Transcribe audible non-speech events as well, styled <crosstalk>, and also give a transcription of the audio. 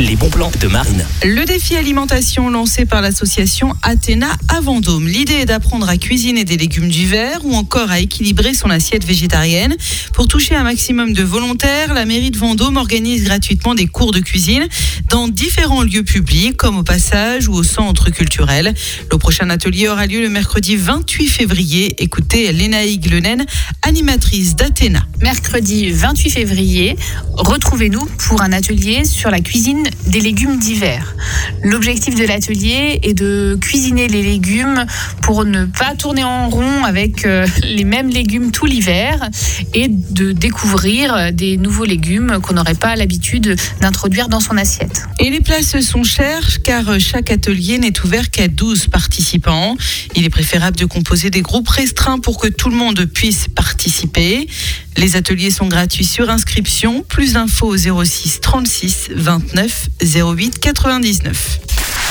les bons plans de Marine. Le défi alimentation lancé par l'association Athéna à Vendôme. L'idée est d'apprendre à cuisiner des légumes d'hiver ou encore à équilibrer son assiette végétarienne. Pour toucher un maximum de volontaires, la mairie de Vendôme organise gratuitement des cours de cuisine dans différents lieux publics comme au passage ou au centre culturel. Le prochain atelier aura lieu le mercredi 28 février. Écoutez Lénaï Glenen, animatrice d'Athéna. Mercredi 28 février, retrouvez-nous pour un atelier sur la cuisine des légumes d'hiver. L'objectif de l'atelier est de cuisiner les légumes pour ne pas tourner en rond avec euh, <laughs> les mêmes légumes tout l'hiver et de découvrir des nouveaux légumes qu'on n'aurait pas l'habitude d'introduire dans son assiette. Et les places sont chères car chaque atelier n'est ouvert qu'à 12 participants. Il est préférable de composer des groupes restreints pour que tout le monde puisse participer. Les ateliers sont gratuits sur inscription. Plus d'infos au 06 36 29 08 99.